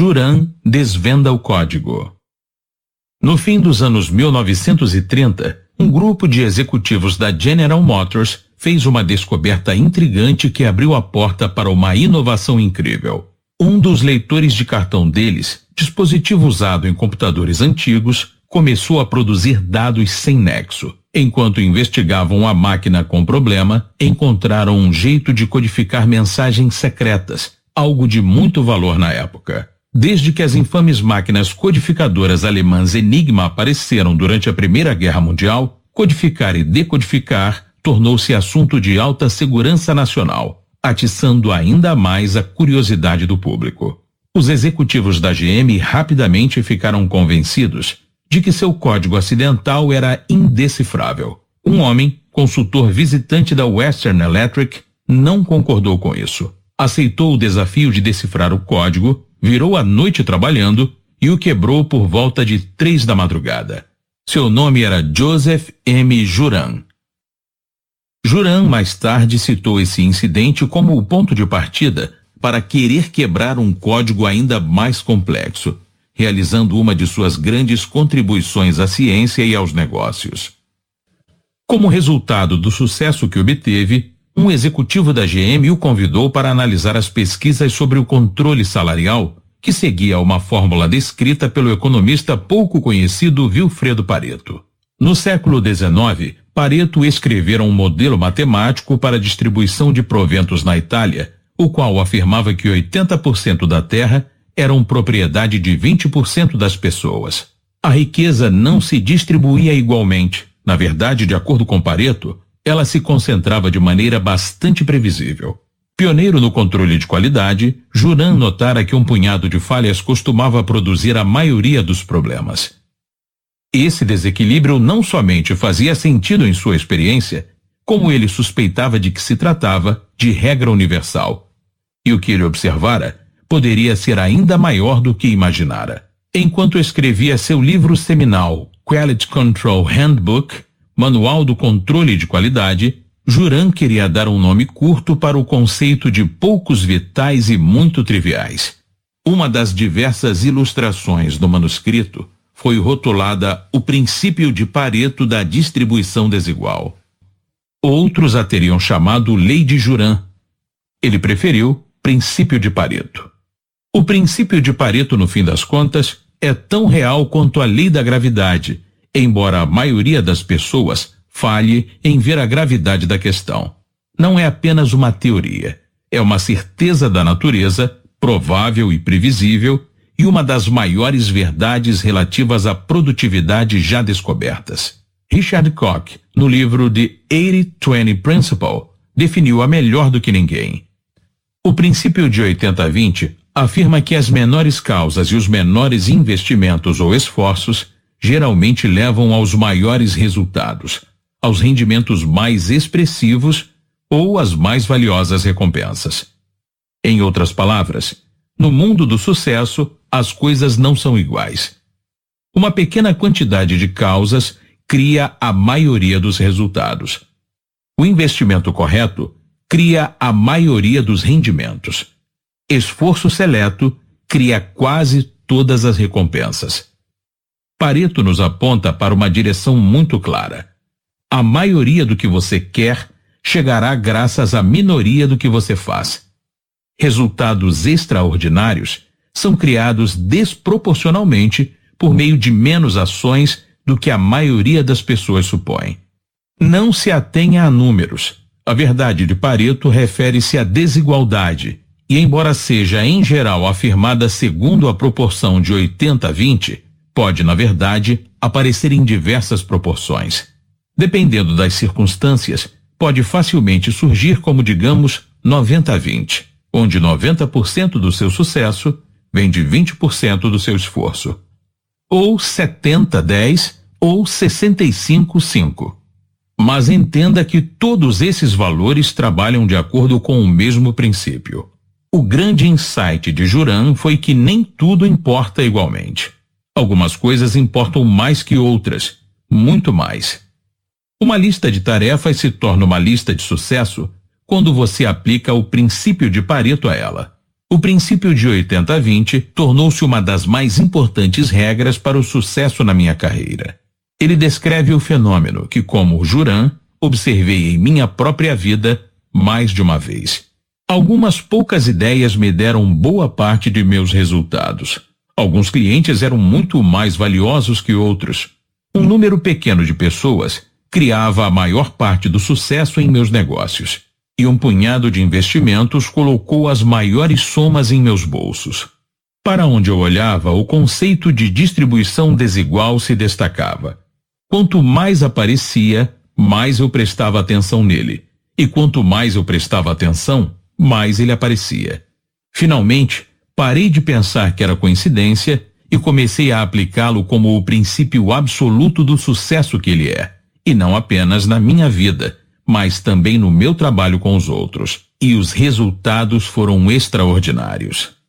Juran desvenda o código. No fim dos anos 1930, um grupo de executivos da General Motors fez uma descoberta intrigante que abriu a porta para uma inovação incrível. Um dos leitores de cartão deles, dispositivo usado em computadores antigos, começou a produzir dados sem nexo. Enquanto investigavam a máquina com problema, encontraram um jeito de codificar mensagens secretas, algo de muito valor na época. Desde que as infames máquinas codificadoras alemãs Enigma apareceram durante a Primeira Guerra Mundial, codificar e decodificar tornou-se assunto de alta segurança nacional, atiçando ainda mais a curiosidade do público. Os executivos da GM rapidamente ficaram convencidos de que seu código acidental era indecifrável. Um homem, consultor visitante da Western Electric, não concordou com isso. Aceitou o desafio de decifrar o código virou a noite trabalhando e o quebrou por volta de três da madrugada. Seu nome era Joseph M. Juran. Juran mais tarde citou esse incidente como o ponto de partida para querer quebrar um código ainda mais complexo, realizando uma de suas grandes contribuições à ciência e aos negócios. Como resultado do sucesso que obteve, um executivo da GM o convidou para analisar as pesquisas sobre o controle salarial, que seguia uma fórmula descrita pelo economista pouco conhecido Vilfredo Pareto. No século XIX, Pareto escrevera um modelo matemático para a distribuição de proventos na Itália, o qual afirmava que 80% da terra eram propriedade de 20% das pessoas. A riqueza não se distribuía igualmente. Na verdade, de acordo com Pareto, ela se concentrava de maneira bastante previsível. Pioneiro no controle de qualidade, Juran notara que um punhado de falhas costumava produzir a maioria dos problemas. Esse desequilíbrio não somente fazia sentido em sua experiência, como ele suspeitava de que se tratava de regra universal. E o que ele observara poderia ser ainda maior do que imaginara. Enquanto escrevia seu livro seminal Quality Control Handbook, Manual do Controle de Qualidade, Juran queria dar um nome curto para o conceito de poucos vitais e muito triviais. Uma das diversas ilustrações do manuscrito foi rotulada o princípio de Pareto da distribuição desigual. Outros a teriam chamado Lei de Juran. Ele preferiu princípio de Pareto. O princípio de Pareto, no fim das contas, é tão real quanto a lei da gravidade embora a maioria das pessoas falhe em ver a gravidade da questão. Não é apenas uma teoria, é uma certeza da natureza, provável e previsível, e uma das maiores verdades relativas à produtividade já descobertas. Richard Koch, no livro The 80-20 Principle, definiu a melhor do que ninguém. O princípio de 80-20 afirma que as menores causas e os menores investimentos ou esforços geralmente levam aos maiores resultados, aos rendimentos mais expressivos ou às mais valiosas recompensas. Em outras palavras, no mundo do sucesso, as coisas não são iguais. Uma pequena quantidade de causas cria a maioria dos resultados. O investimento correto cria a maioria dos rendimentos. Esforço seleto cria quase todas as recompensas. Pareto nos aponta para uma direção muito clara. A maioria do que você quer chegará graças à minoria do que você faz. Resultados extraordinários são criados desproporcionalmente por meio de menos ações do que a maioria das pessoas supõe. Não se atenha a números. A verdade de Pareto refere-se à desigualdade, e embora seja em geral afirmada segundo a proporção de 80 a 20, pode, na verdade, aparecer em diversas proporções. Dependendo das circunstâncias, pode facilmente surgir como, digamos, 90 a 20, onde 90% do seu sucesso vem de 20% do seu esforço. Ou 70 a 10 ou 65 a 5. Mas entenda que todos esses valores trabalham de acordo com o mesmo princípio. O grande insight de Juran foi que nem tudo importa igualmente. Algumas coisas importam mais que outras, muito mais. Uma lista de tarefas se torna uma lista de sucesso quando você aplica o princípio de Pareto a ela. O princípio de 80-20 tornou-se uma das mais importantes regras para o sucesso na minha carreira. Ele descreve o fenômeno que, como Juran, observei em minha própria vida mais de uma vez. Algumas poucas ideias me deram boa parte de meus resultados. Alguns clientes eram muito mais valiosos que outros. Um número pequeno de pessoas criava a maior parte do sucesso em meus negócios. E um punhado de investimentos colocou as maiores somas em meus bolsos. Para onde eu olhava, o conceito de distribuição desigual se destacava. Quanto mais aparecia, mais eu prestava atenção nele. E quanto mais eu prestava atenção, mais ele aparecia. Finalmente, parei de pensar que era coincidência e comecei a aplicá-lo como o princípio absoluto do sucesso que ele é, e não apenas na minha vida, mas também no meu trabalho com os outros. E os resultados foram extraordinários.